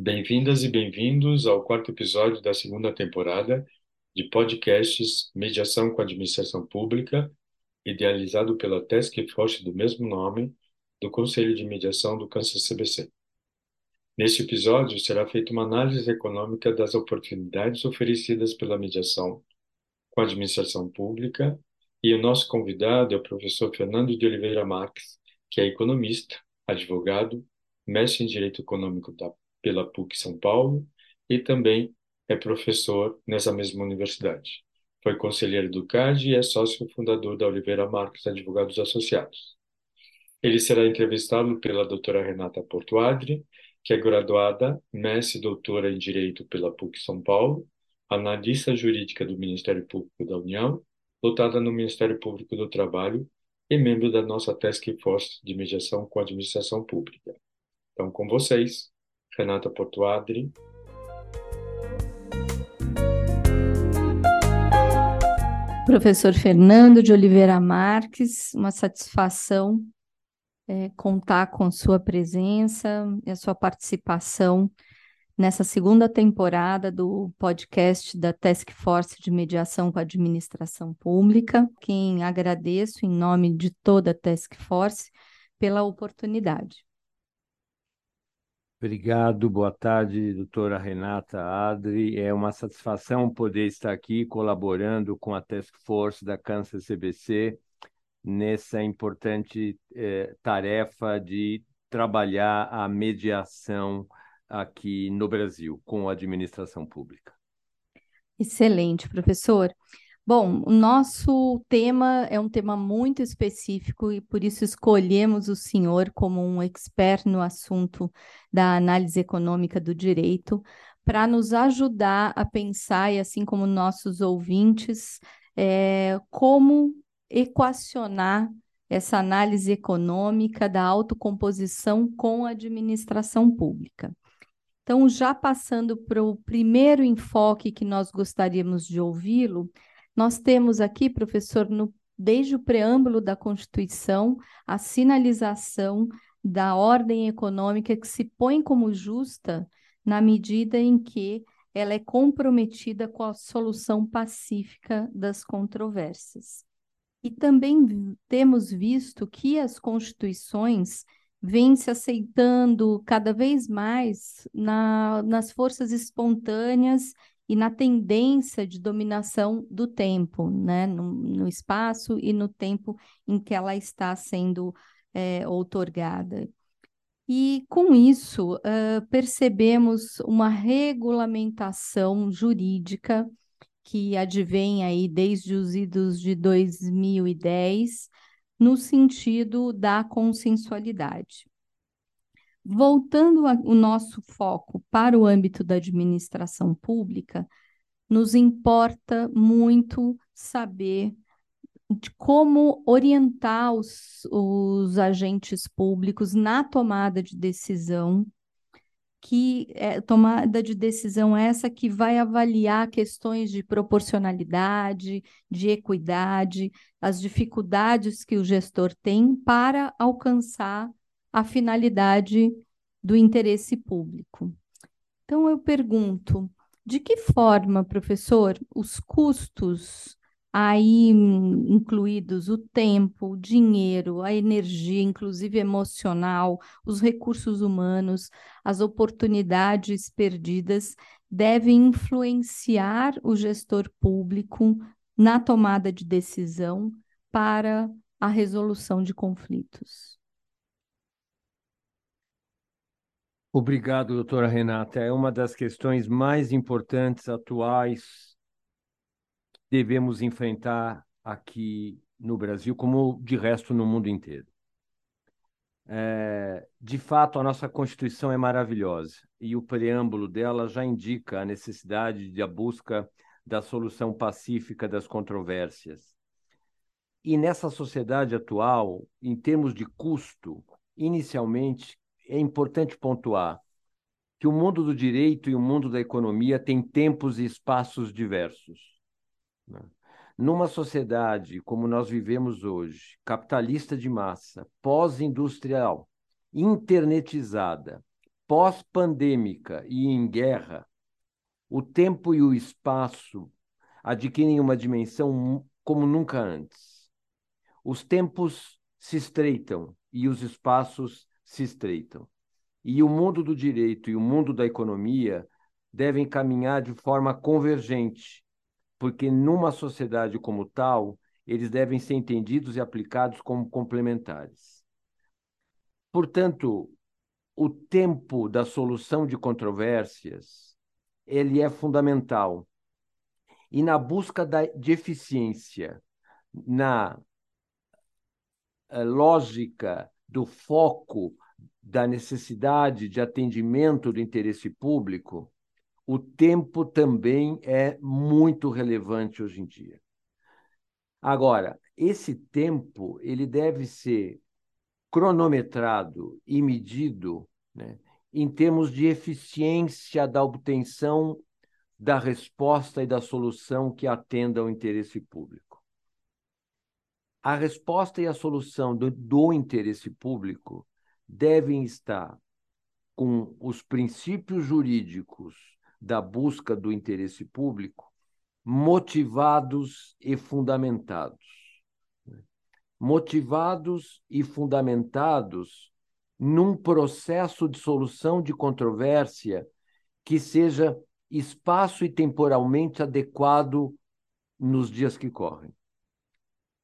Bem-vindas e bem-vindos ao quarto episódio da segunda temporada de podcasts Mediação com Administração Pública, idealizado pela Task Force do mesmo nome do Conselho de Mediação do Câncer CBC. Neste episódio será feita uma análise econômica das oportunidades oferecidas pela mediação com a administração pública e o nosso convidado é o professor Fernando de Oliveira Marques, que é economista, advogado, mestre em Direito Econômico da pela PUC São Paulo e também é professor nessa mesma universidade. Foi conselheiro do CAD e é sócio fundador da Oliveira Marques Advogados Associados. Ele será entrevistado pela doutora Renata Portuadri, que é graduada, mestre e doutora em Direito pela PUC São Paulo, analista jurídica do Ministério Público da União, lotada no Ministério Público do Trabalho e membro da nossa Task Force de Mediação com a Administração Pública. Então, com vocês, Renata Portuadri. Professor Fernando de Oliveira Marques, uma satisfação é, contar com sua presença e a sua participação nessa segunda temporada do podcast da Task Force de Mediação com a Administração Pública. Quem agradeço em nome de toda a Task Force pela oportunidade. Obrigado, boa tarde, doutora Renata Adri. É uma satisfação poder estar aqui colaborando com a Task Force da Câncer CBC nessa importante eh, tarefa de trabalhar a mediação aqui no Brasil com a administração pública. Excelente, professor. Bom, o nosso tema é um tema muito específico e por isso escolhemos o senhor como um expert no assunto da análise econômica do direito, para nos ajudar a pensar, e assim como nossos ouvintes, é, como equacionar essa análise econômica da autocomposição com a administração pública. Então, já passando para o primeiro enfoque que nós gostaríamos de ouvi-lo, nós temos aqui, professor, no, desde o preâmbulo da Constituição, a sinalização da ordem econômica que se põe como justa na medida em que ela é comprometida com a solução pacífica das controvérsias. E também temos visto que as constituições vêm se aceitando cada vez mais na, nas forças espontâneas e na tendência de dominação do tempo, né, no, no espaço e no tempo em que ela está sendo é, outorgada. E com isso, uh, percebemos uma regulamentação jurídica que advém aí desde os idos de 2010, no sentido da consensualidade. Voltando a, o nosso foco para o âmbito da administração pública, nos importa muito saber de como orientar os, os agentes públicos na tomada de decisão, que é, tomada de decisão essa que vai avaliar questões de proporcionalidade, de equidade, as dificuldades que o gestor tem para alcançar a finalidade do interesse público. Então, eu pergunto: de que forma, professor, os custos aí incluídos o tempo, o dinheiro, a energia, inclusive emocional, os recursos humanos, as oportunidades perdidas, devem influenciar o gestor público na tomada de decisão para a resolução de conflitos. Obrigado, doutora Renata. É uma das questões mais importantes atuais que devemos enfrentar aqui no Brasil, como de resto no mundo inteiro. É, de fato, a nossa Constituição é maravilhosa e o preâmbulo dela já indica a necessidade da busca da solução pacífica das controvérsias. E nessa sociedade atual, em termos de custo, inicialmente é importante pontuar que o mundo do direito e o mundo da economia têm tempos e espaços diversos. Né? Numa sociedade como nós vivemos hoje, capitalista de massa, pós-industrial, internetizada, pós-pandêmica e em guerra, o tempo e o espaço adquirem uma dimensão como nunca antes. Os tempos se estreitam e os espaços se estreitam. E o mundo do direito e o mundo da economia devem caminhar de forma convergente, porque numa sociedade como tal, eles devem ser entendidos e aplicados como complementares. Portanto, o tempo da solução de controvérsias ele é fundamental. E na busca da, de eficiência, na eh, lógica do foco da necessidade de atendimento do interesse público, o tempo também é muito relevante hoje em dia. Agora, esse tempo ele deve ser cronometrado e medido né, em termos de eficiência da obtenção da resposta e da solução que atenda ao interesse público. A resposta e a solução do, do interesse público devem estar com os princípios jurídicos da busca do interesse público motivados e fundamentados. Motivados e fundamentados num processo de solução de controvérsia que seja espaço e temporalmente adequado nos dias que correm.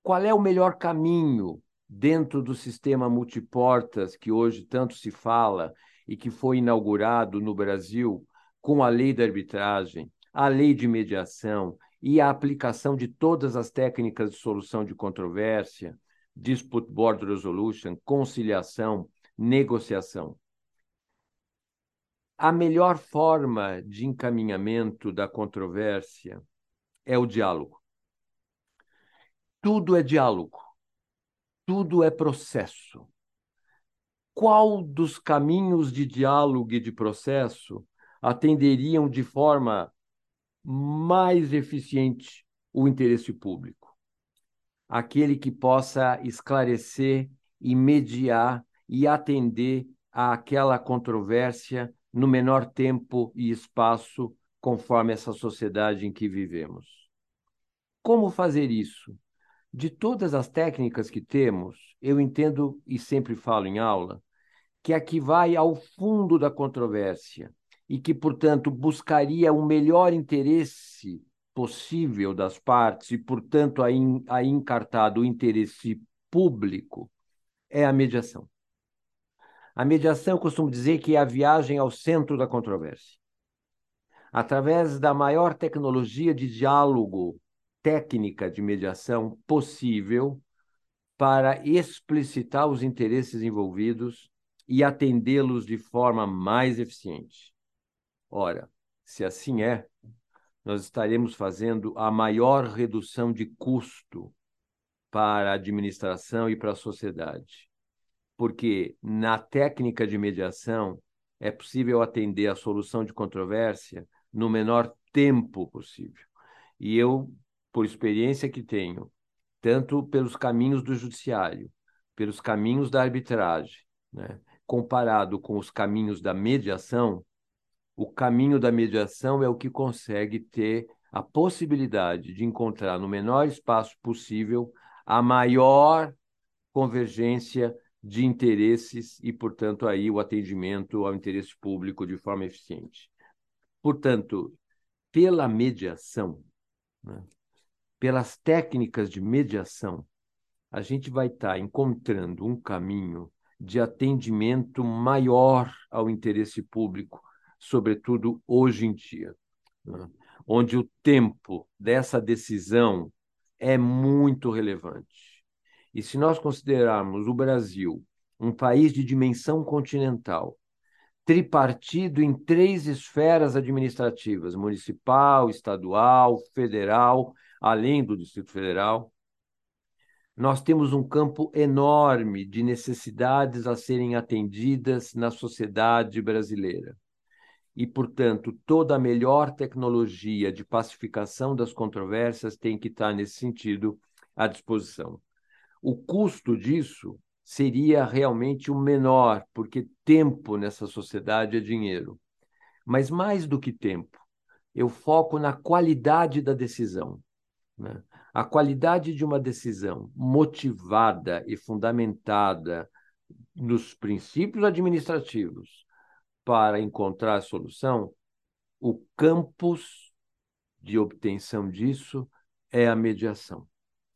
Qual é o melhor caminho dentro do sistema multiportas que hoje tanto se fala e que foi inaugurado no Brasil com a lei da arbitragem, a lei de mediação e a aplicação de todas as técnicas de solução de controvérsia, dispute board resolution, conciliação, negociação. A melhor forma de encaminhamento da controvérsia é o diálogo. Tudo é diálogo. Tudo é processo. Qual dos caminhos de diálogo e de processo atenderiam de forma mais eficiente o interesse público. Aquele que possa esclarecer e mediar e atender àquela controvérsia no menor tempo e espaço, conforme essa sociedade em que vivemos. Como fazer isso? De todas as técnicas que temos, eu entendo e sempre falo em aula que a que vai ao fundo da controvérsia e que, portanto, buscaria o melhor interesse possível das partes e, portanto, aí, aí encartado o interesse público, é a mediação. A mediação, eu costumo dizer que é a viagem ao centro da controvérsia. Através da maior tecnologia de diálogo, técnica de mediação possível, para explicitar os interesses envolvidos e atendê-los de forma mais eficiente. Ora, se assim é, nós estaremos fazendo a maior redução de custo para a administração e para a sociedade. Porque na técnica de mediação é possível atender a solução de controvérsia no menor tempo possível. E eu, por experiência que tenho, tanto pelos caminhos do judiciário, pelos caminhos da arbitragem, né, comparado com os caminhos da mediação, o caminho da mediação é o que consegue ter a possibilidade de encontrar no menor espaço possível a maior convergência de interesses e, portanto, aí o atendimento ao interesse público de forma eficiente. Portanto, pela mediação, né, pelas técnicas de mediação, a gente vai estar encontrando um caminho de atendimento maior ao interesse público sobretudo hoje em dia, né? onde o tempo dessa decisão é muito relevante. E se nós considerarmos o Brasil um país de dimensão continental, tripartido em três esferas administrativas: municipal, estadual, federal, além do Distrito Federal. Nós temos um campo enorme de necessidades a serem atendidas na sociedade brasileira e, portanto, toda a melhor tecnologia de pacificação das controvérsias tem que estar, nesse sentido, à disposição. O custo disso seria realmente o menor, porque tempo nessa sociedade é dinheiro. Mas mais do que tempo, eu foco na qualidade da decisão. Né? A qualidade de uma decisão motivada e fundamentada nos princípios administrativos para encontrar a solução, o campus de obtenção disso é a mediação.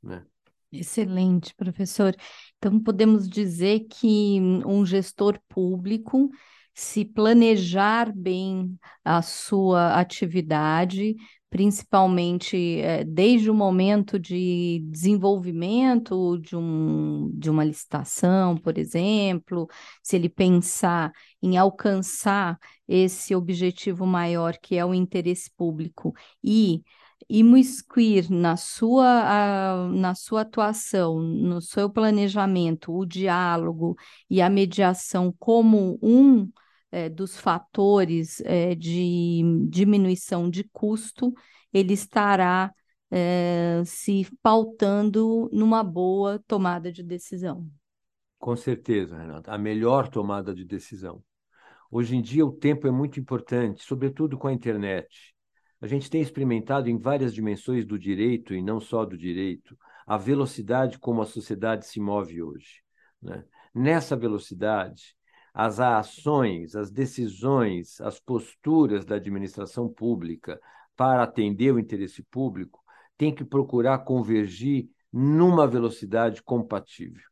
Né? Excelente, professor. Então, podemos dizer que um gestor público, se planejar bem a sua atividade, principalmente é, desde o momento de desenvolvimento de, um, de uma licitação, por exemplo, se ele pensar em alcançar esse objetivo maior que é o interesse público e imiscuir na sua, na sua atuação, no seu planejamento, o diálogo e a mediação como um é, dos fatores é, de diminuição de custo, ele estará é, se pautando numa boa tomada de decisão. Com certeza, Renata, a melhor tomada de decisão. Hoje em dia, o tempo é muito importante, sobretudo com a internet. A gente tem experimentado em várias dimensões do direito, e não só do direito, a velocidade como a sociedade se move hoje. Né? Nessa velocidade, as ações, as decisões, as posturas da administração pública para atender o interesse público têm que procurar convergir numa velocidade compatível.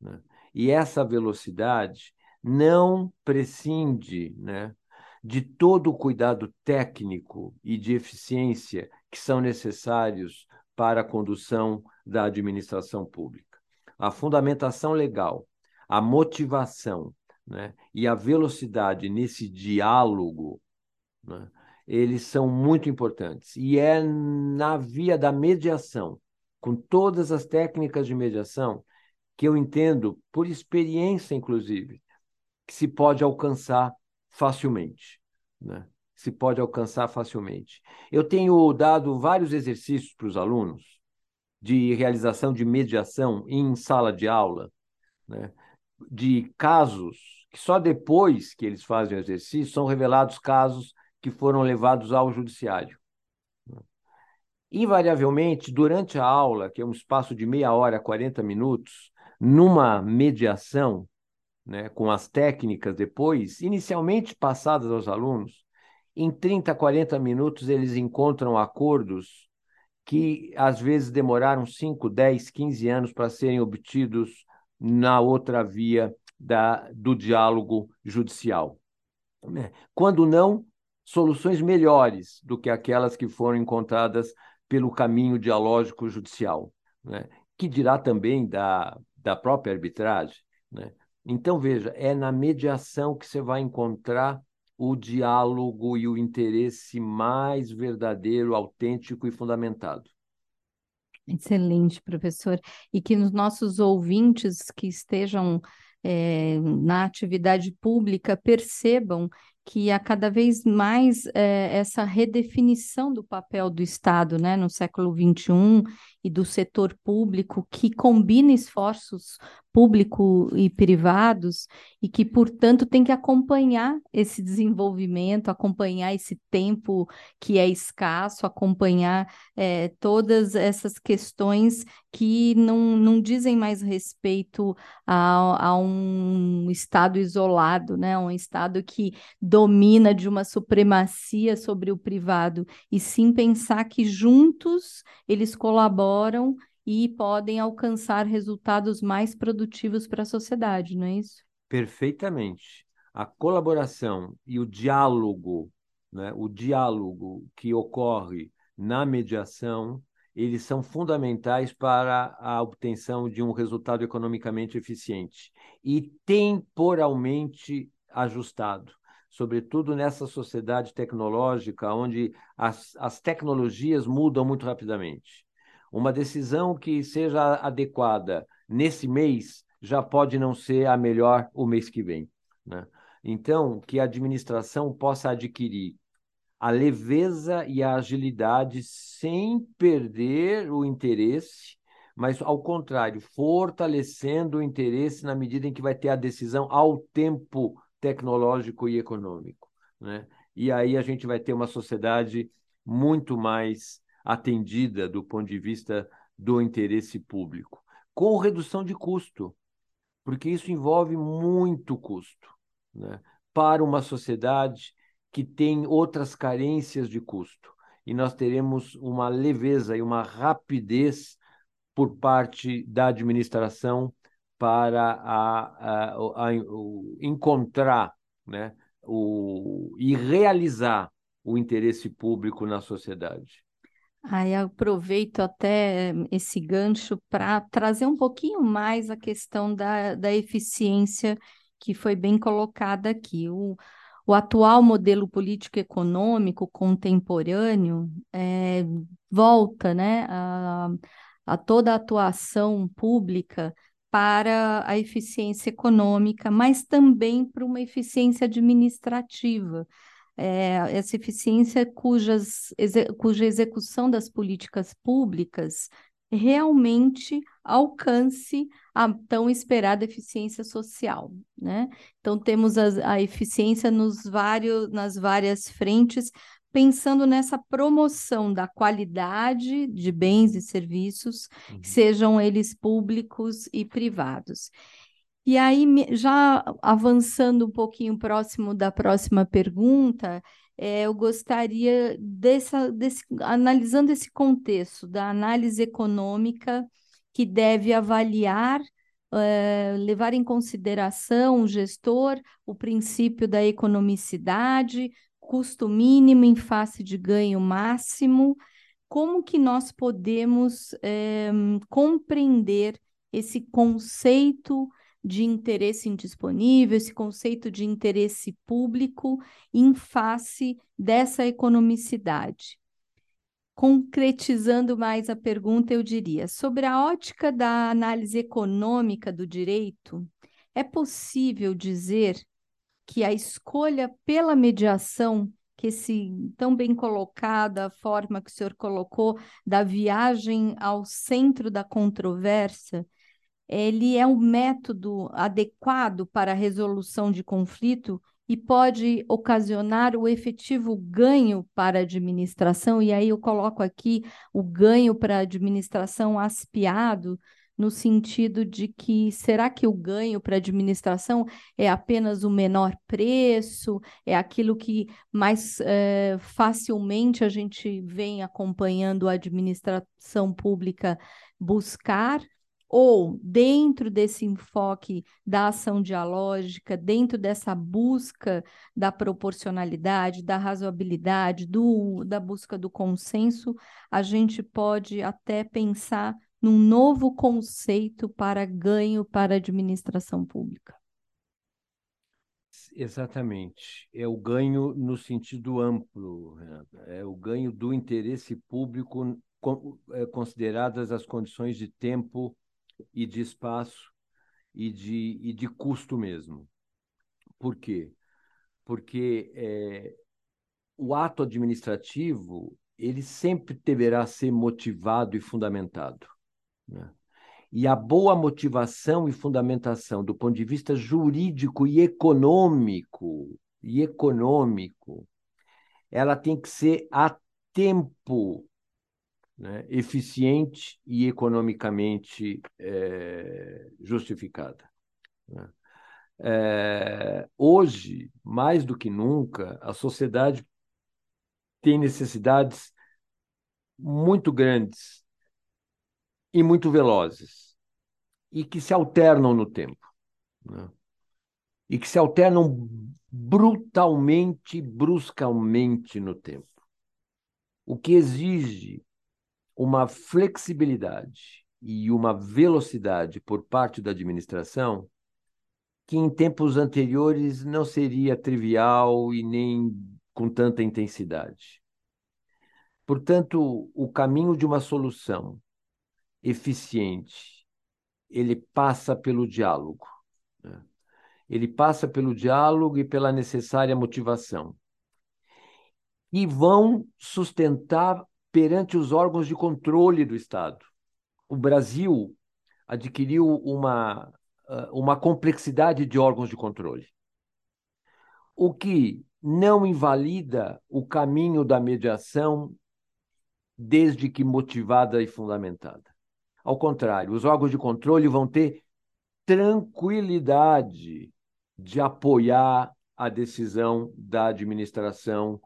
Né? E essa velocidade não prescinde né, de todo o cuidado técnico e de eficiência que são necessários para a condução da administração pública. A fundamentação legal, a motivação né, e a velocidade nesse diálogo, né, eles são muito importantes. E é na via da mediação, com todas as técnicas de mediação, que eu entendo, por experiência inclusive, que se pode alcançar facilmente. Né? Se pode alcançar facilmente. Eu tenho dado vários exercícios para os alunos de realização de mediação em sala de aula, né? de casos que só depois que eles fazem o exercício são revelados casos que foram levados ao judiciário. Invariavelmente, durante a aula, que é um espaço de meia hora, 40 minutos, numa mediação, né, com as técnicas depois, inicialmente passadas aos alunos, em 30, 40 minutos eles encontram acordos que às vezes demoraram 5, 10, 15 anos para serem obtidos na outra via da, do diálogo judicial. Quando não, soluções melhores do que aquelas que foram encontradas pelo caminho dialógico judicial, né? que dirá também da, da própria arbitragem. Né? Então, veja, é na mediação que você vai encontrar o diálogo e o interesse mais verdadeiro, autêntico e fundamentado. Excelente, professor. E que os nossos ouvintes que estejam é, na atividade pública percebam que há cada vez mais é, essa redefinição do papel do Estado né, no século XXI e do setor público, que combina esforços público e privados e que, portanto, tem que acompanhar esse desenvolvimento, acompanhar esse tempo que é escasso, acompanhar é, todas essas questões que não, não dizem mais respeito a, a um Estado isolado, né? um Estado que domina de uma supremacia sobre o privado, e sim pensar que juntos eles colaboram e podem alcançar resultados mais produtivos para a sociedade, não é isso? Perfeitamente. A colaboração e o diálogo, né, o diálogo que ocorre na mediação, eles são fundamentais para a obtenção de um resultado economicamente eficiente e temporalmente ajustado, sobretudo nessa sociedade tecnológica onde as, as tecnologias mudam muito rapidamente uma decisão que seja adequada nesse mês já pode não ser a melhor o mês que vem. Né? Então, que a administração possa adquirir a leveza e a agilidade sem perder o interesse, mas, ao contrário, fortalecendo o interesse na medida em que vai ter a decisão ao tempo tecnológico e econômico. Né? E aí a gente vai ter uma sociedade muito mais atendida do ponto de vista do interesse público, com redução de custo, porque isso envolve muito custo né? para uma sociedade que tem outras carências de custo. E nós teremos uma leveza e uma rapidez por parte da administração para a, a, a, encontrar né, o, e realizar o interesse público na sociedade. Aí aproveito até esse gancho para trazer um pouquinho mais a questão da, da eficiência que foi bem colocada aqui. O, o atual modelo político-econômico contemporâneo é, volta né, a, a toda a atuação pública para a eficiência econômica, mas também para uma eficiência administrativa é, essa eficiência cujas, cuja execução das políticas públicas realmente alcance a tão esperada eficiência social, né? Então temos a, a eficiência nos vários, nas várias frentes, pensando nessa promoção da qualidade de bens e serviços, uhum. sejam eles públicos e privados. E aí, já avançando um pouquinho próximo da próxima pergunta, é, eu gostaria dessa, desse, analisando esse contexto da análise econômica que deve avaliar, é, levar em consideração o gestor, o princípio da economicidade, custo mínimo em face de ganho máximo, como que nós podemos é, compreender esse conceito de interesse indisponível, esse conceito de interesse público em face dessa economicidade. Concretizando mais a pergunta, eu diria: sobre a ótica da análise econômica do direito, é possível dizer que a escolha pela mediação, que esse tão bem colocada, a forma que o senhor colocou, da viagem ao centro da controvérsia, ele é um método adequado para a resolução de conflito e pode ocasionar o efetivo ganho para a administração, e aí eu coloco aqui o ganho para a administração aspiado, no sentido de que será que o ganho para a administração é apenas o menor preço, é aquilo que mais é, facilmente a gente vem acompanhando a administração pública buscar, ou dentro desse enfoque da ação dialógica, dentro dessa busca da proporcionalidade, da razoabilidade, do, da busca do consenso, a gente pode até pensar num novo conceito para ganho para a administração pública. Exatamente. É o ganho no sentido amplo, Renata. é o ganho do interesse público, é, consideradas as condições de tempo e de espaço e de, e de custo mesmo. Por quê? Porque é, o ato administrativo ele sempre deverá ser motivado e fundamentado. Né? E a boa motivação e fundamentação do ponto de vista jurídico e econômico, e econômico, ela tem que ser a tempo né, eficiente e economicamente é, justificada. Né? É, hoje, mais do que nunca, a sociedade tem necessidades muito grandes e muito velozes e que se alternam no tempo. Né? E que se alternam brutalmente, bruscamente no tempo. O que exige uma flexibilidade e uma velocidade por parte da administração que em tempos anteriores não seria trivial e nem com tanta intensidade. Portanto, o caminho de uma solução eficiente, ele passa pelo diálogo. Né? Ele passa pelo diálogo e pela necessária motivação. E vão sustentar perante os órgãos de controle do Estado. o Brasil adquiriu uma, ah, uma complexidade de órgãos de controle, o que não invalida o caminho da mediação desde que motivada e fundamentada. Ao contrário, os órgãos de controle vão ter tranquilidade de apoiar a decisão da administração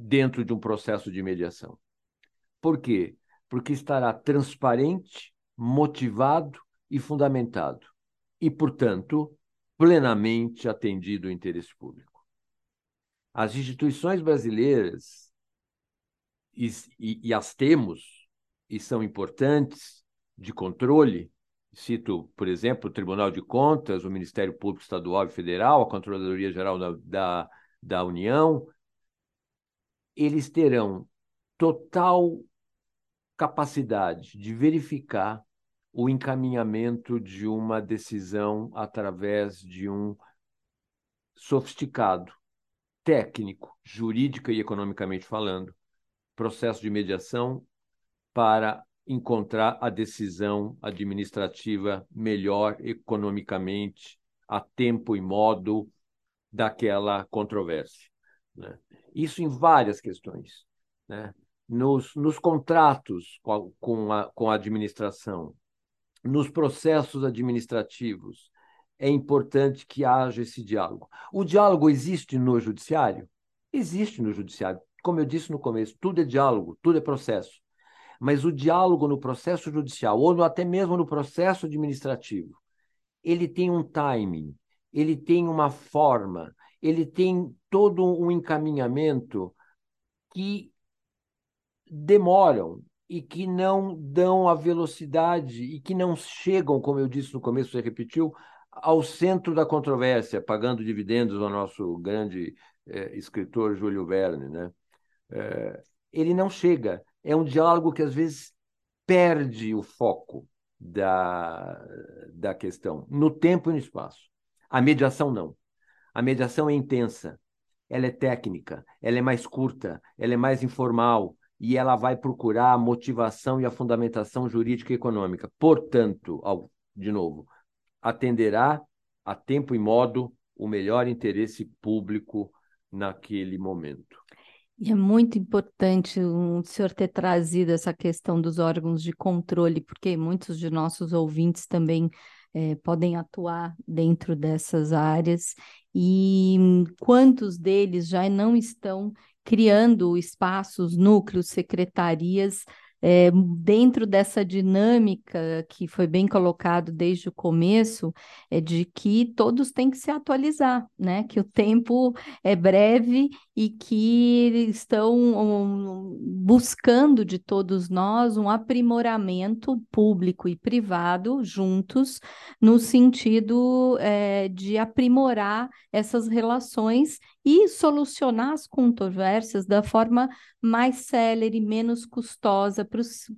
dentro de um processo de mediação. Por quê? Porque estará transparente, motivado e fundamentado, e, portanto, plenamente atendido o interesse público. As instituições brasileiras, e, e, e as temos, e são importantes, de controle, cito, por exemplo, o Tribunal de Contas, o Ministério Público Estadual e Federal, a Controladoria Geral da, da, da União, eles terão total capacidade de verificar o encaminhamento de uma decisão através de um sofisticado, técnico, jurídica e economicamente falando, processo de mediação para encontrar a decisão administrativa melhor economicamente, a tempo e modo daquela controvérsia. Né? Isso em várias questões. Né? Nos, nos contratos com a, com, a, com a administração, nos processos administrativos, é importante que haja esse diálogo. O diálogo existe no judiciário? Existe no judiciário. Como eu disse no começo, tudo é diálogo, tudo é processo. Mas o diálogo no processo judicial, ou no, até mesmo no processo administrativo, ele tem um timing, ele tem uma forma, ele tem todo um encaminhamento que demoram e que não dão a velocidade e que não chegam, como eu disse no começo, você repetiu, ao centro da controvérsia, pagando dividendos ao nosso grande é, escritor Júlio Verne. Né? É, ele não chega. É um diálogo que às vezes perde o foco da, da questão, no tempo e no espaço. A mediação não. A mediação é intensa, ela é técnica, ela é mais curta, ela é mais informal, e ela vai procurar a motivação e a fundamentação jurídica e econômica. Portanto, ao, de novo, atenderá a tempo e modo o melhor interesse público naquele momento. E é muito importante o senhor ter trazido essa questão dos órgãos de controle, porque muitos de nossos ouvintes também é, podem atuar dentro dessas áreas e quantos deles já não estão criando espaços, núcleos, secretarias é, dentro dessa dinâmica que foi bem colocado desde o começo, é de que todos têm que se atualizar, né? Que o tempo é breve e que estão um, buscando de todos nós um aprimoramento público e privado juntos, no sentido é, de aprimorar essas relações e solucionar as controvérsias da forma mais célere, menos custosa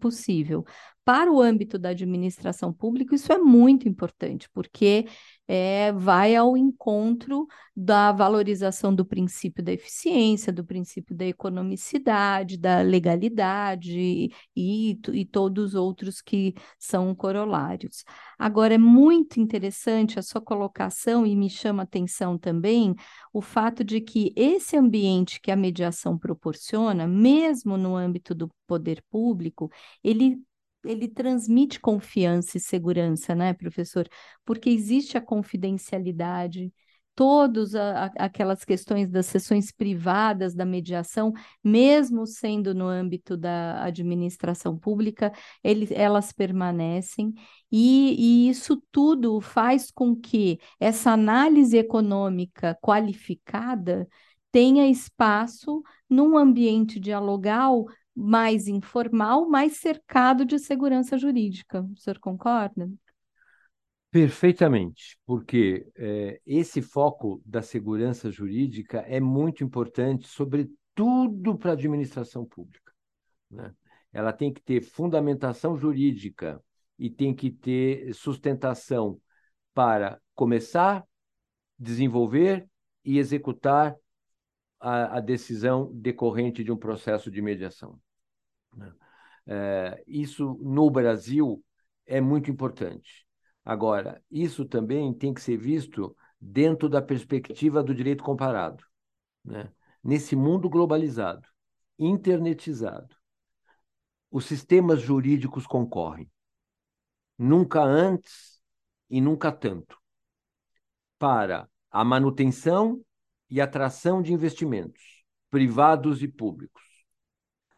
possível. Para o âmbito da administração pública, isso é muito importante, porque é, vai ao encontro da valorização do princípio da eficiência, do princípio da economicidade, da legalidade e, e todos os outros que são corolários. Agora, é muito interessante a sua colocação e me chama atenção também o fato de que esse ambiente que a mediação proporciona, mesmo no âmbito do poder público, ele ele transmite confiança e segurança, né, professor? Porque existe a confidencialidade, todas aquelas questões das sessões privadas da mediação, mesmo sendo no âmbito da administração pública, ele, elas permanecem, e, e isso tudo faz com que essa análise econômica qualificada tenha espaço num ambiente dialogal mais informal, mais cercado de segurança jurídica. O senhor concorda? Perfeitamente, porque é, esse foco da segurança jurídica é muito importante, sobretudo para a administração pública. Né? Ela tem que ter fundamentação jurídica e tem que ter sustentação para começar, desenvolver e executar a, a decisão decorrente de um processo de mediação. Né? É, isso no Brasil é muito importante. Agora, isso também tem que ser visto dentro da perspectiva do direito comparado. Né? Nesse mundo globalizado, internetizado, os sistemas jurídicos concorrem. Nunca antes e nunca tanto. Para a manutenção e atração de investimentos, privados e públicos.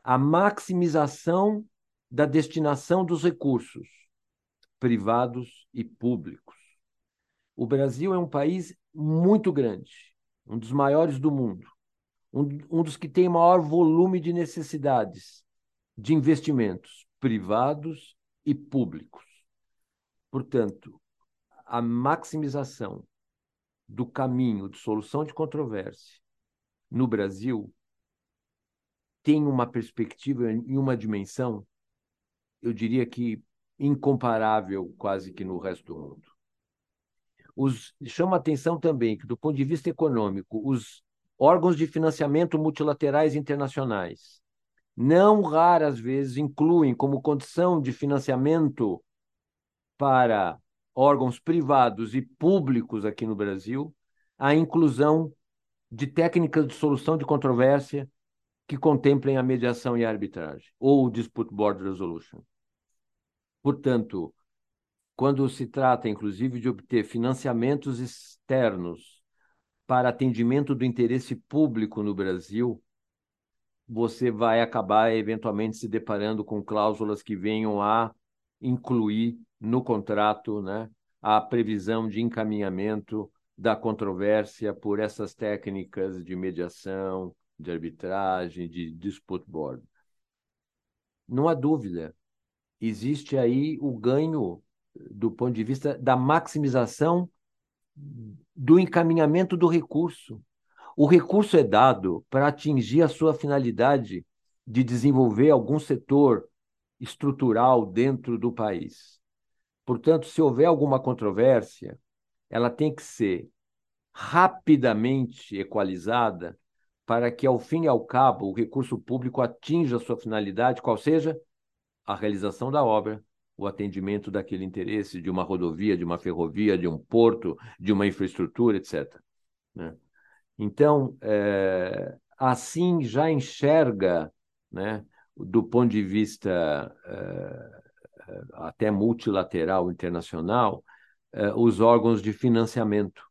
A maximização da destinação dos recursos, privados e públicos. O Brasil é um país muito grande, um dos maiores do mundo, um, um dos que tem maior volume de necessidades de investimentos privados e públicos. Portanto, a maximização do caminho de solução de controvérsia no Brasil tem uma perspectiva e uma dimensão, eu diria que incomparável quase que no resto do mundo. Os, chama atenção também que, do ponto de vista econômico, os órgãos de financiamento multilaterais internacionais não raras vezes incluem como condição de financiamento para órgãos privados e públicos aqui no Brasil a inclusão de técnicas de solução de controvérsia que contemplem a mediação e a arbitragem, ou o Dispute Board Resolution. Portanto, quando se trata, inclusive, de obter financiamentos externos para atendimento do interesse público no Brasil, você vai acabar eventualmente se deparando com cláusulas que venham a incluir no contrato né, a previsão de encaminhamento da controvérsia por essas técnicas de mediação, de arbitragem, de dispute board. Não há dúvida, existe aí o ganho do ponto de vista da maximização do encaminhamento do recurso. O recurso é dado para atingir a sua finalidade de desenvolver algum setor estrutural dentro do país. Portanto, se houver alguma controvérsia, ela tem que ser rapidamente equalizada para que, ao fim e ao cabo, o recurso público atinja sua finalidade, qual seja a realização da obra, o atendimento daquele interesse de uma rodovia, de uma ferrovia, de um porto, de uma infraestrutura, etc. Né? Então, é, assim já enxerga, né, do ponto de vista é, até multilateral, internacional, é, os órgãos de financiamento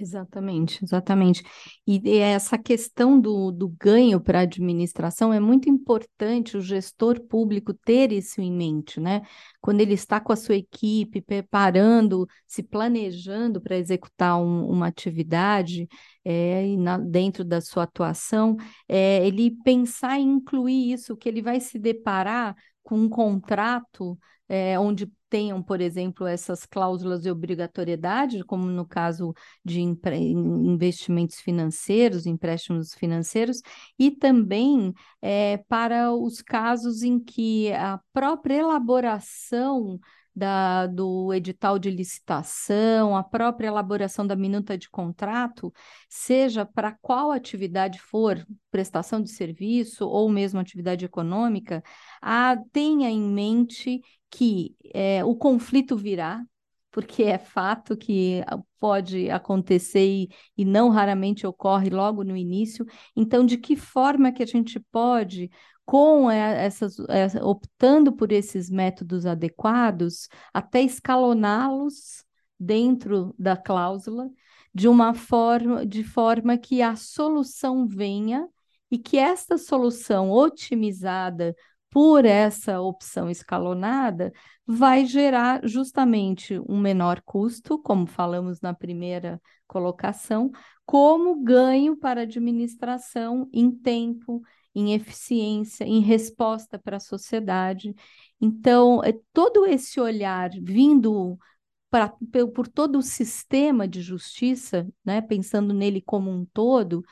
Exatamente, exatamente. E essa questão do, do ganho para a administração é muito importante o gestor público ter isso em mente, né? Quando ele está com a sua equipe, preparando, se planejando para executar um, uma atividade é, na, dentro da sua atuação, é, ele pensar em incluir isso, que ele vai se deparar com um contrato é, onde tenham, por exemplo, essas cláusulas de obrigatoriedade, como no caso de investimentos financeiros, empréstimos financeiros, e também é, para os casos em que a própria elaboração da, do edital de licitação, a própria elaboração da minuta de contrato, seja para qual atividade for, prestação de serviço ou mesmo atividade econômica, a, tenha em mente que é, o conflito virá, porque é fato que pode acontecer e, e, não raramente ocorre logo no início. Então, de que forma que a gente pode, com essas, optando por esses métodos adequados, até escaloná-los dentro da cláusula, de uma forma, de forma que a solução venha e que esta solução otimizada por essa opção escalonada, vai gerar justamente um menor custo, como falamos na primeira colocação, como ganho para a administração em tempo, em eficiência, em resposta para a sociedade. Então, é todo esse olhar vindo pra, por todo o sistema de justiça, né, pensando nele como um todo,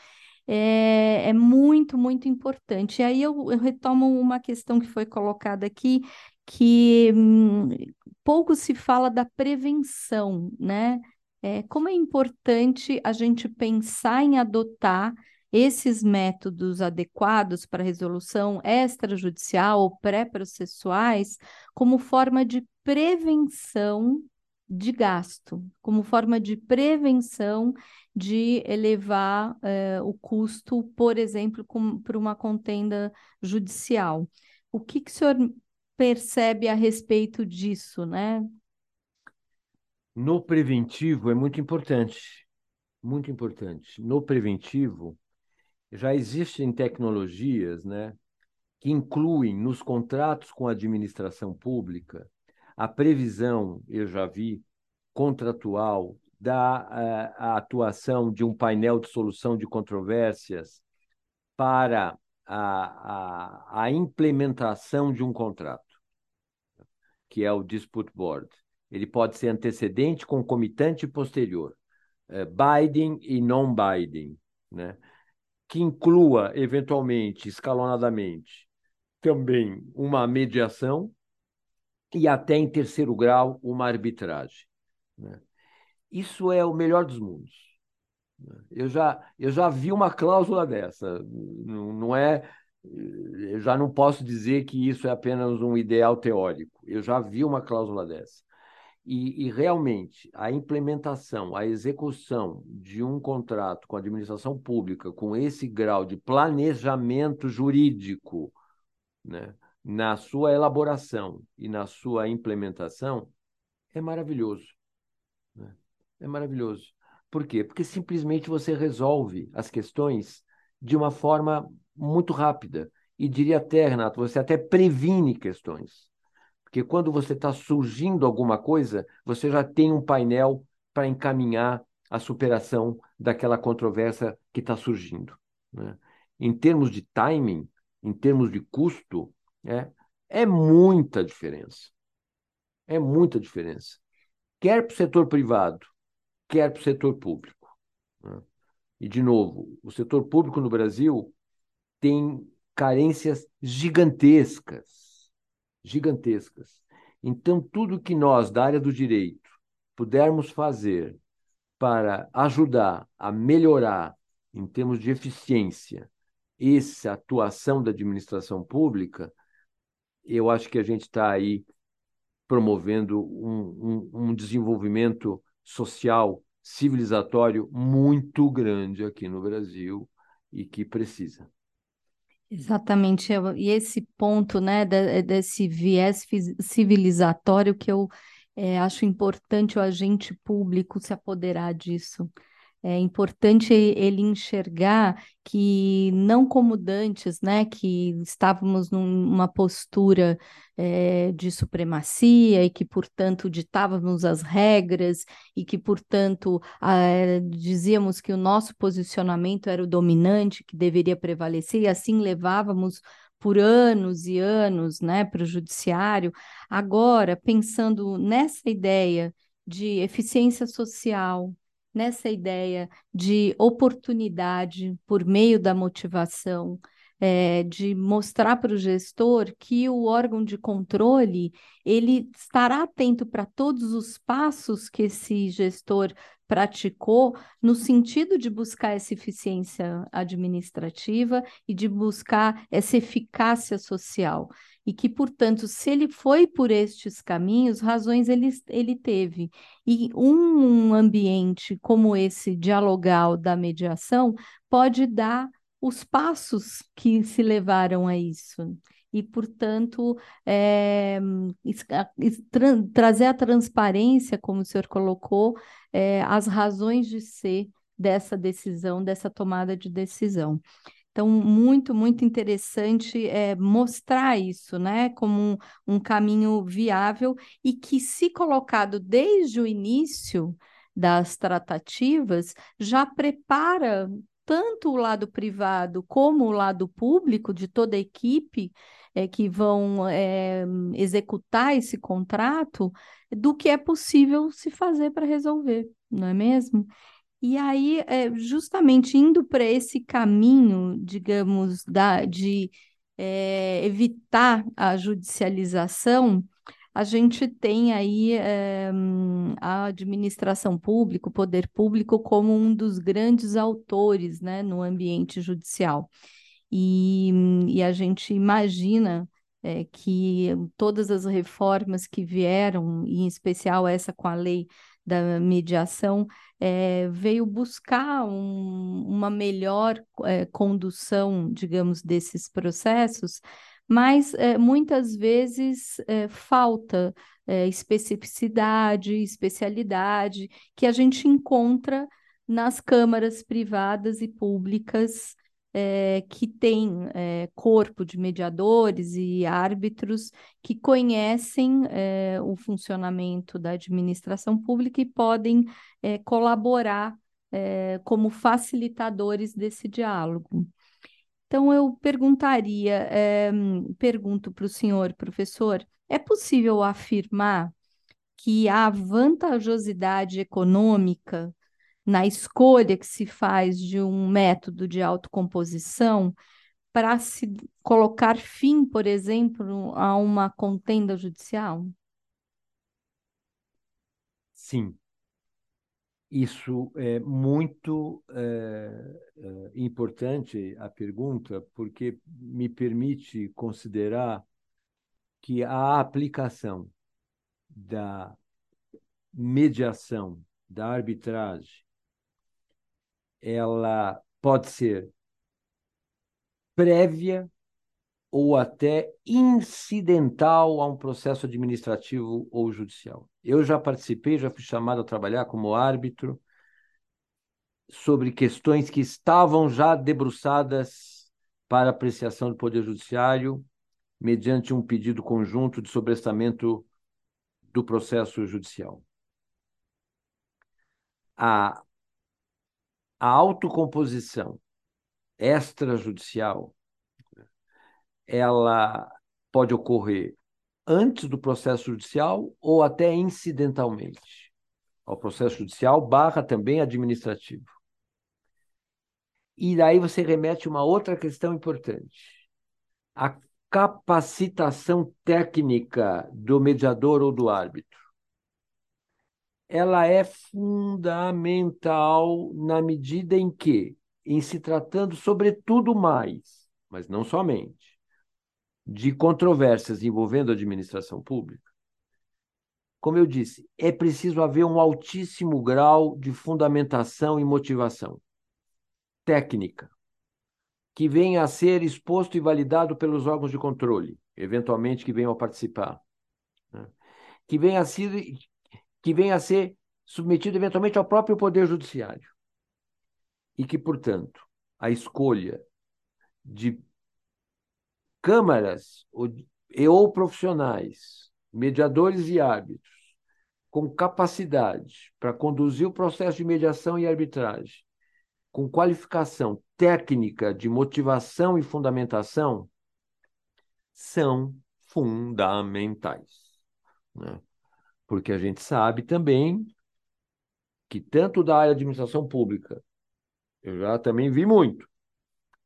é, é muito, muito importante. E aí eu, eu, retomo uma questão que foi colocada aqui, que hum, pouco se fala da prevenção, né? É, como é importante a gente pensar em adotar esses métodos adequados para resolução extrajudicial ou pré-processuais como forma de prevenção de gasto, como forma de prevenção de elevar eh, o custo, por exemplo, para uma contenda judicial. O que, que o senhor percebe a respeito disso, né? No preventivo é muito importante, muito importante. No preventivo já existem tecnologias, né, que incluem nos contratos com a administração pública a previsão, eu já vi, contratual da a, eh, a atuação de um painel de solução de controvérsias para a, a, a implementação de um contrato, que é o Dispute Board ele pode ser antecedente, concomitante e posterior, é, binding e non-binding, né? que inclua, eventualmente, escalonadamente, também uma mediação e até em terceiro grau uma arbitragem. Né? Isso é o melhor dos mundos. Né? Eu já, eu já vi uma cláusula dessa. Não, não é, eu já não posso dizer que isso é apenas um ideal teórico. Eu já vi uma cláusula dessa. E, e, realmente a implementação, a execução de um contrato com a administração pública com esse grau de planejamento jurídico né, na sua elaboração e na sua implementação é maravilhoso. Né? É maravilhoso. Por quê? Porque simplesmente você resolve as questões de uma forma muito rápida. E diria até, Renato, você até previne questões. Porque quando você está surgindo alguma coisa, você já tem um painel para encaminhar a superação daquela controvérsia que está surgindo. Né? Em termos de timing, em termos de custo, é, é muita diferença. É muita diferença. Quer para o setor privado, quer para o setor público. Né? E, de novo, o setor público no Brasil tem carências gigantescas gigantescas. Então, tudo que nós, da área do direito, pudermos fazer para ajudar a melhorar, em termos de eficiência, essa atuação da administração pública, eu acho que a gente está aí promovendo um, um, um desenvolvimento social, civilizatório muito grande aqui no Brasil e que precisa. Exatamente, e esse ponto, né, desse viés civilizatório que eu é, acho importante o agente público se apoderar disso. É importante ele enxergar que não como dantes, né, que estávamos numa postura é, de supremacia e que, portanto, ditávamos as regras e que, portanto, dizíamos que o nosso posicionamento era o dominante, que deveria prevalecer, e assim levávamos por anos e anos, né, para o judiciário. Agora, pensando nessa ideia de eficiência social, nessa ideia de oportunidade por meio da motivação, é, de mostrar para o gestor que o órgão de controle ele estará atento para todos os passos que esse gestor praticou no sentido de buscar essa eficiência administrativa e de buscar essa eficácia social e que, portanto, se ele foi por estes caminhos, razões ele, ele teve. E um ambiente como esse dialogal da mediação pode dar os passos que se levaram a isso. E, portanto, é, tra trazer a transparência, como o senhor colocou, é, as razões de ser dessa decisão, dessa tomada de decisão. Então, muito, muito interessante é, mostrar isso, né, como um, um caminho viável e que, se colocado desde o início das tratativas, já prepara tanto o lado privado como o lado público de toda a equipe é, que vão é, executar esse contrato do que é possível se fazer para resolver, não é mesmo? E aí, é, justamente indo para esse caminho, digamos, da, de é, evitar a judicialização, a gente tem aí é, a administração pública, o poder público, como um dos grandes autores né, no ambiente judicial. E, e a gente imagina é, que todas as reformas que vieram, em especial essa com a lei da mediação, é, veio buscar um, uma melhor é, condução, digamos, desses processos, mas é, muitas vezes falta especificidade, especialidade, que a gente encontra nas câmaras privadas e públicas é, que têm é, corpo de mediadores e árbitros que conhecem é, o funcionamento da administração pública e podem colaborar como facilitadores desse diálogo. Então, eu perguntaria, é, pergunto para o senhor, professor, é possível afirmar que a vantajosidade econômica na escolha que se faz de um método de autocomposição para se colocar fim, por exemplo, a uma contenda judicial? Sim, isso é muito é, importante a pergunta, porque me permite considerar que a aplicação da mediação, da arbitragem, ela pode ser prévia ou até incidental a um processo administrativo ou judicial. Eu já participei, já fui chamado a trabalhar como árbitro sobre questões que estavam já debruçadas para apreciação do Poder Judiciário, mediante um pedido conjunto de sobrestamento do processo judicial. A, a autocomposição extrajudicial ela pode ocorrer antes do processo judicial ou até incidentalmente ao processo judicial barra também administrativo. E daí você remete uma outra questão importante. A capacitação técnica do mediador ou do árbitro. Ela é fundamental na medida em que, em se tratando sobretudo mais, mas não somente, de controvérsias envolvendo a administração pública, como eu disse, é preciso haver um altíssimo grau de fundamentação e motivação técnica, que venha a ser exposto e validado pelos órgãos de controle, eventualmente que venham a participar, né? que, venha a ser, que venha a ser submetido eventualmente ao próprio Poder Judiciário. E que, portanto, a escolha de câmaras ou, e ou profissionais, mediadores e árbitros, com capacidade para conduzir o processo de mediação e arbitragem, com qualificação técnica de motivação e fundamentação, são fundamentais. Né? Porque a gente sabe também que tanto da área de administração pública, eu já também vi muito,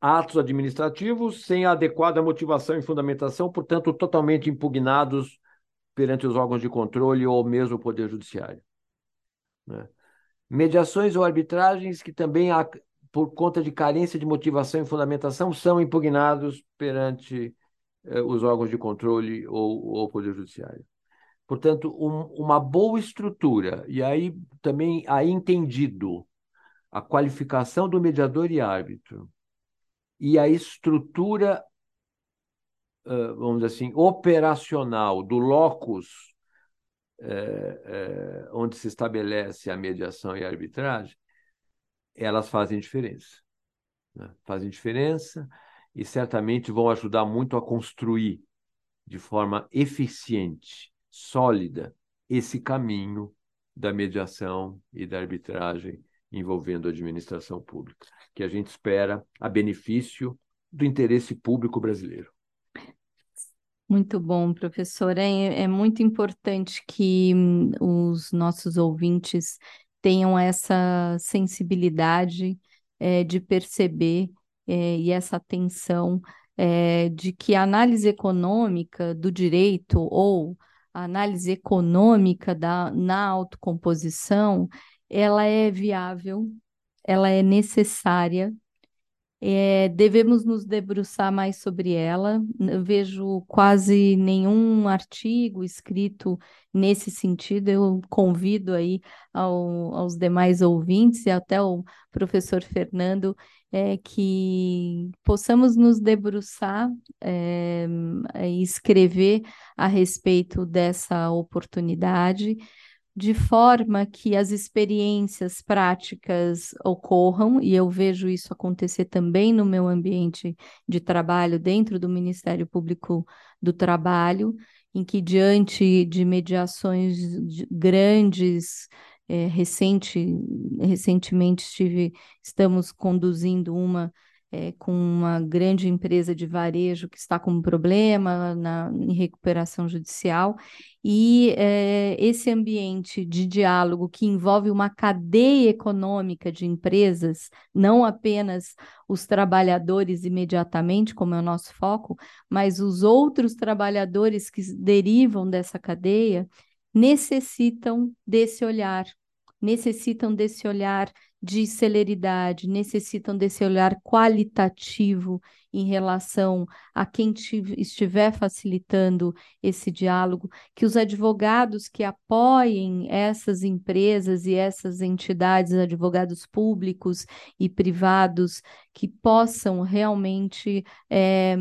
atos administrativos sem adequada motivação e fundamentação, portanto, totalmente impugnados perante os órgãos de controle ou mesmo o Poder Judiciário. Né? Mediações ou arbitragens que também, por conta de carência de motivação e fundamentação, são impugnados perante eh, os órgãos de controle ou, o Poder Judiciário. Portanto, um, uma boa estrutura, e aí também aí entendido a qualificação do mediador e árbitro, e a estrutura, vamos dizer assim, operacional do locus é, é, onde se estabelece a mediação e a arbitragem, elas fazem diferença. Né? Fazem diferença e certamente vão ajudar muito a construir de forma eficiente, sólida, esse caminho da mediação e da arbitragem envolvendo a administração pública, que a gente espera a benefício do interesse público brasileiro. Muito bom, professor. É, é muito importante que hum, os nossos ouvintes tenham essa sensibilidade é, de perceber é, e essa atenção é, de que a análise econômica do direito ou análise econômica da, na autocomposição, ela é viável, ela é necessária, é, devemos nos debruçar mais sobre ela. Eu vejo quase nenhum artigo escrito nesse sentido. Eu convido aí ao, aos demais ouvintes e até o professor Fernando é, que possamos nos debruçar é, e escrever a respeito dessa oportunidade de forma que as experiências práticas ocorram, e eu vejo isso acontecer também no meu ambiente de trabalho dentro do Ministério Público do Trabalho, em que, diante de mediações grandes, é, recente, recentemente estive, estamos conduzindo uma é, com uma grande empresa de varejo que está com um problema na, em recuperação judicial, e é, esse ambiente de diálogo que envolve uma cadeia econômica de empresas, não apenas os trabalhadores imediatamente, como é o nosso foco, mas os outros trabalhadores que derivam dessa cadeia, necessitam desse olhar, necessitam desse olhar de celeridade, necessitam desse olhar qualitativo em relação a quem estiver facilitando esse diálogo, que os advogados que apoiem essas empresas e essas entidades, advogados públicos e privados, que possam realmente é,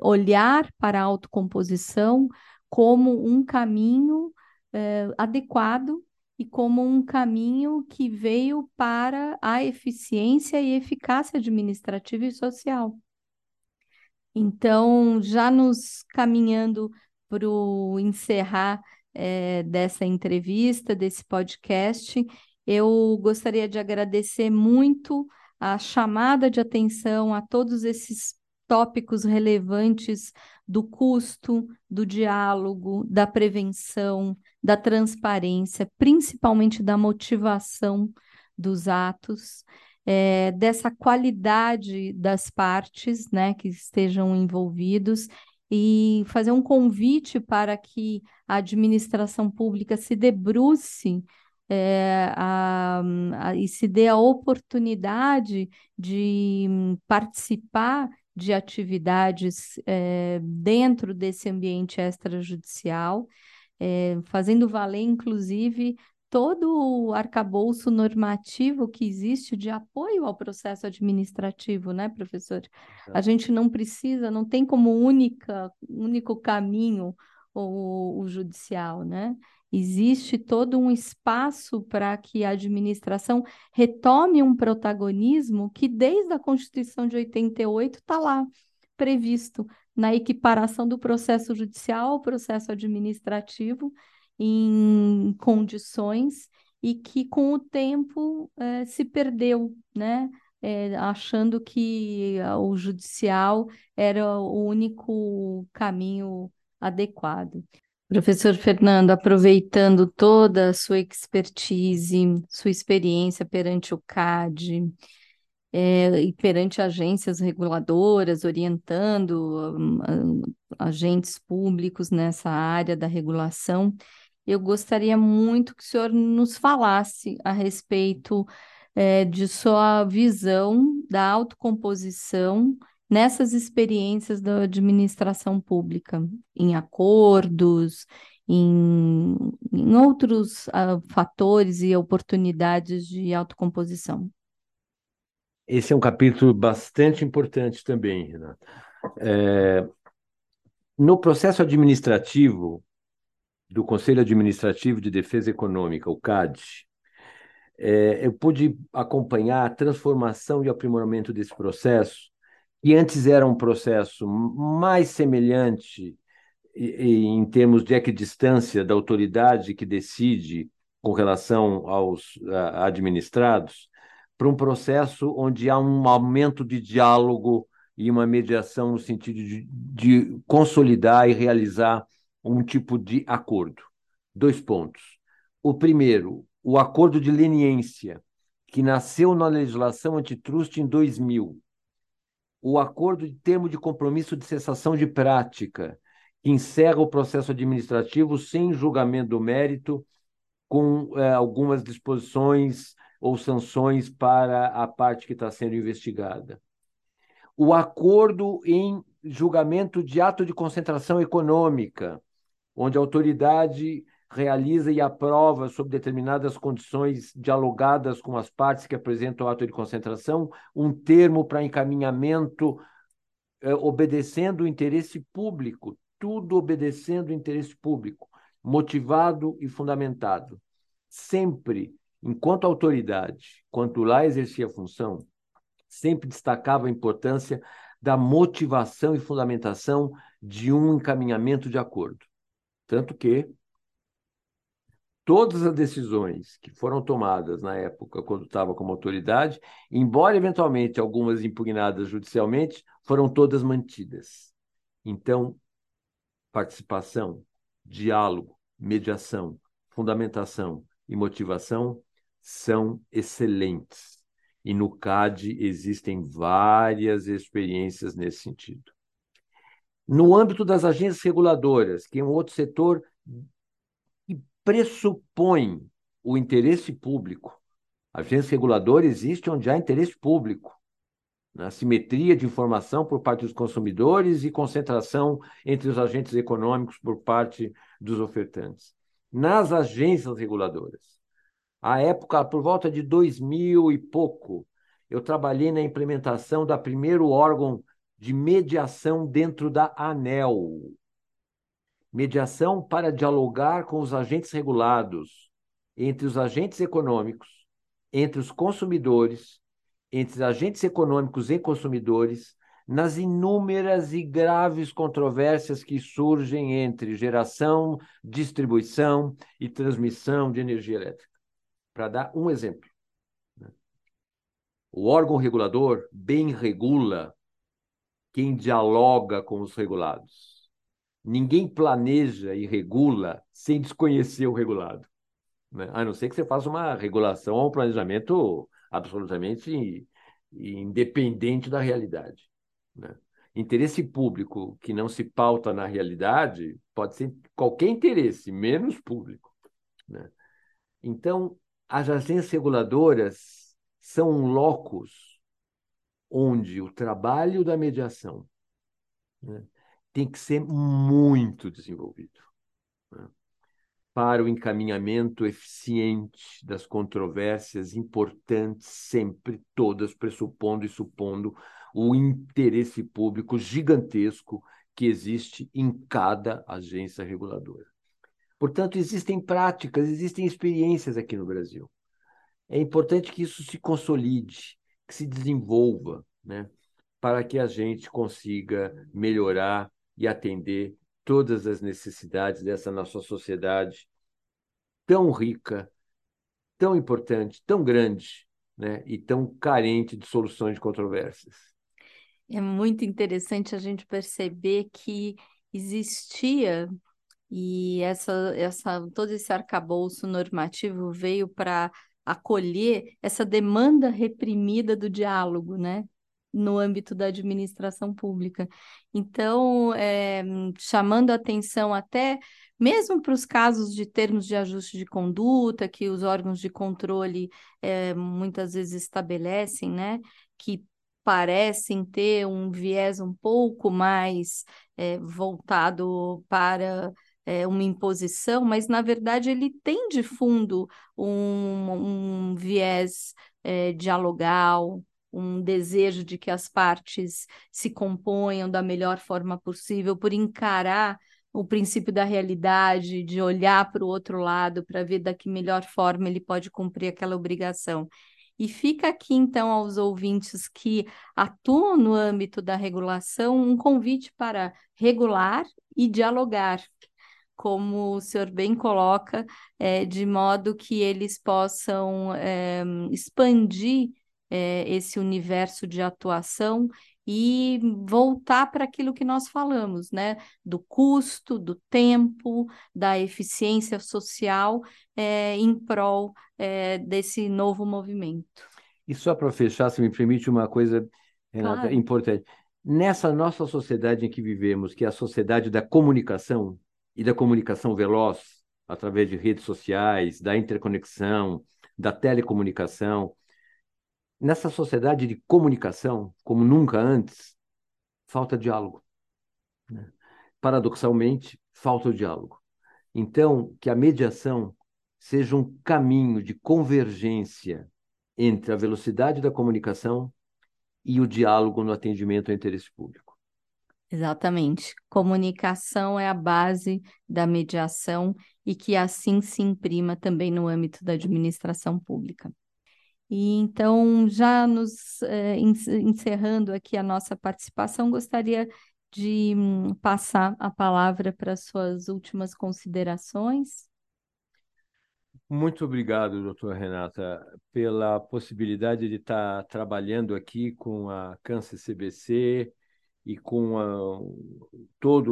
olhar para a autocomposição como um caminho é, adequado e como um caminho que veio para a eficiência e eficácia administrativa e social. Então, já nos caminhando para o encerrar é, dessa entrevista, desse podcast, eu gostaria de agradecer muito a chamada de atenção a todos esses tópicos relevantes do custo, do diálogo, da prevenção, da transparência, principalmente da motivação dos atos, é, dessa qualidade das partes né, que estejam envolvidos e fazer um convite para que a administração pública se debruce é, a, a, e se dê a oportunidade de participar de atividades é, dentro desse ambiente extrajudicial, é, fazendo valer, inclusive, todo o arcabouço normativo que existe de apoio ao processo administrativo, né, professor? A gente não precisa, não tem como única, único caminho o, o judicial, né? Existe todo um espaço para que a administração retome um protagonismo que, desde a Constituição de 88, está lá previsto na equiparação do processo judicial ao processo administrativo em condições e que, com o tempo, eh, se perdeu, né? É, achando que o judicial era o único caminho adequado. Professor Fernando, aproveitando toda a sua expertise, sua experiência perante o CAD é, e perante agências reguladoras, orientando um, agentes públicos nessa área da regulação, eu gostaria muito que o senhor nos falasse a respeito é, de sua visão da autocomposição nessas experiências da administração pública, em acordos, em, em outros uh, fatores e oportunidades de autocomposição. Esse é um capítulo bastante importante também, Renata. É, no processo administrativo do Conselho Administrativo de Defesa Econômica, o CAD, é, eu pude acompanhar a transformação e aprimoramento desse processo que antes era um processo mais semelhante em termos de equidistância da autoridade que decide com relação aos administrados, para um processo onde há um aumento de diálogo e uma mediação no sentido de, de consolidar e realizar um tipo de acordo. Dois pontos. O primeiro, o acordo de leniência, que nasceu na legislação antitrust em 2000 o acordo de termo de compromisso de cessação de prática, que encerra o processo administrativo sem julgamento do mérito, com é, algumas disposições ou sanções para a parte que está sendo investigada. O acordo em julgamento de ato de concentração econômica, onde a autoridade realiza e aprova, sob determinadas condições dialogadas com as partes que apresentam o ato de concentração, um termo para encaminhamento eh, obedecendo o interesse público, tudo obedecendo o interesse público, motivado e fundamentado. Sempre, enquanto autoridade, quanto lá exercia a função, sempre destacava a importância da motivação e fundamentação de um encaminhamento de acordo. Tanto que todas as decisões que foram tomadas na época, quando estava como autoridade, embora eventualmente algumas impugnadas judicialmente, foram todas mantidas. Então, participação, diálogo, mediação, fundamentação e motivação são excelentes. E no CAD existem várias experiências nesse sentido. No âmbito das agências reguladoras, que é um outro setor pressupõe o interesse público. A agência reguladora existe onde há interesse público, na simetria de informação por parte dos consumidores e concentração entre os agentes econômicos por parte dos ofertantes. Nas agências reguladoras, à época, por volta de 2000 e pouco, eu trabalhei na implementação da primeiro órgão de mediação dentro da ANEL, mediação para dialogar com os agentes regulados, entre os agentes econômicos, entre os consumidores, entre agentes econômicos e consumidores, nas inúmeras e graves controvérsias que surgem entre geração, distribuição e transmissão de energia elétrica. Para dar um exemplo. Né? O órgão regulador bem regula quem dialoga com os regulados ninguém planeja e regula sem desconhecer o regulado. Né? A não ser que você faça uma regulação ou um planejamento absolutamente independente da realidade. Né? Interesse público que não se pauta na realidade pode ser qualquer interesse, menos público. Né? Então, as agências reguladoras são um locus onde o trabalho da mediação né, tem que ser muito desenvolvido né? para o encaminhamento eficiente das controvérsias importantes, sempre todas pressupondo e supondo o interesse público gigantesco que existe em cada agência reguladora. Portanto, existem práticas, existem experiências aqui no Brasil. É importante que isso se consolide, que se desenvolva, né, para que a gente consiga melhorar e atender todas as necessidades dessa nossa sociedade tão rica, tão importante, tão grande, né, e tão carente de soluções de controvérsias. É muito interessante a gente perceber que existia e essa, essa todo esse arcabouço normativo veio para acolher essa demanda reprimida do diálogo, né? No âmbito da administração pública. Então, é, chamando atenção até mesmo para os casos de termos de ajuste de conduta que os órgãos de controle é, muitas vezes estabelecem, né, que parecem ter um viés um pouco mais é, voltado para é, uma imposição, mas na verdade ele tem de fundo um, um viés dialogal, um desejo de que as partes se componham da melhor forma possível, por encarar o princípio da realidade, de olhar para o outro lado para ver da que melhor forma ele pode cumprir aquela obrigação. E fica aqui, então, aos ouvintes que atuam no âmbito da regulação, um convite para regular e dialogar, como o senhor bem coloca, é, de modo que eles possam é, expandir é, esse universo de atuação e voltar para aquilo que nós falamos, né? Do custo, do tempo, da eficiência social é, em prol é, desse novo movimento. E só para fechar, se me permite uma coisa, Renata, claro. importante. nessa nossa sociedade em que vivemos, que é a sociedade da comunicação e da comunicação veloz, através de redes sociais, da interconexão, da telecomunicação, nessa sociedade de comunicação, como nunca antes, falta diálogo. Né? Paradoxalmente, falta o diálogo. Então, que a mediação seja um caminho de convergência entre a velocidade da comunicação e o diálogo no atendimento ao interesse público. Exatamente. Comunicação é a base da mediação e que assim se imprima também no âmbito da administração pública. E então, já nos eh, encerrando aqui a nossa participação, gostaria de hum, passar a palavra para suas últimas considerações. Muito obrigado, doutora Renata, pela possibilidade de estar trabalhando aqui com a Câncer CBC e com a, toda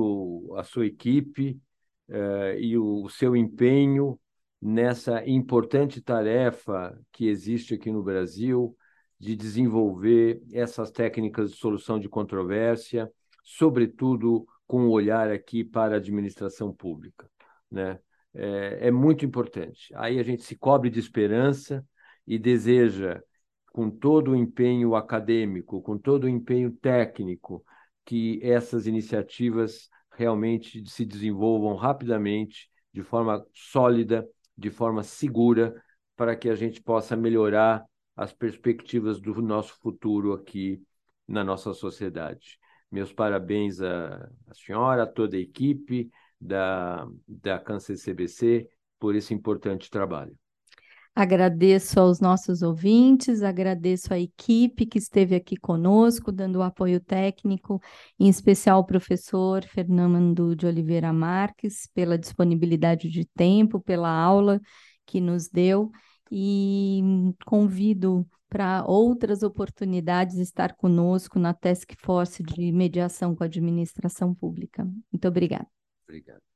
a sua equipe eh, e o, o seu empenho nessa importante tarefa que existe aqui no Brasil de desenvolver essas técnicas de solução de controvérsia, sobretudo com o um olhar aqui para a administração pública, né? é, é muito importante. Aí a gente se cobre de esperança e deseja, com todo o empenho acadêmico, com todo o empenho técnico, que essas iniciativas realmente se desenvolvam rapidamente, de forma sólida, de forma segura, para que a gente possa melhorar as perspectivas do nosso futuro aqui na nossa sociedade. Meus parabéns à, à senhora, a toda a equipe, da, da Câncer CBC por esse importante trabalho. Agradeço aos nossos ouvintes, agradeço à equipe que esteve aqui conosco, dando o apoio técnico, em especial ao professor Fernando de Oliveira Marques, pela disponibilidade de tempo, pela aula que nos deu, e convido para outras oportunidades estar conosco na Task Force de Mediação com a Administração Pública. Muito obrigada. Obrigado.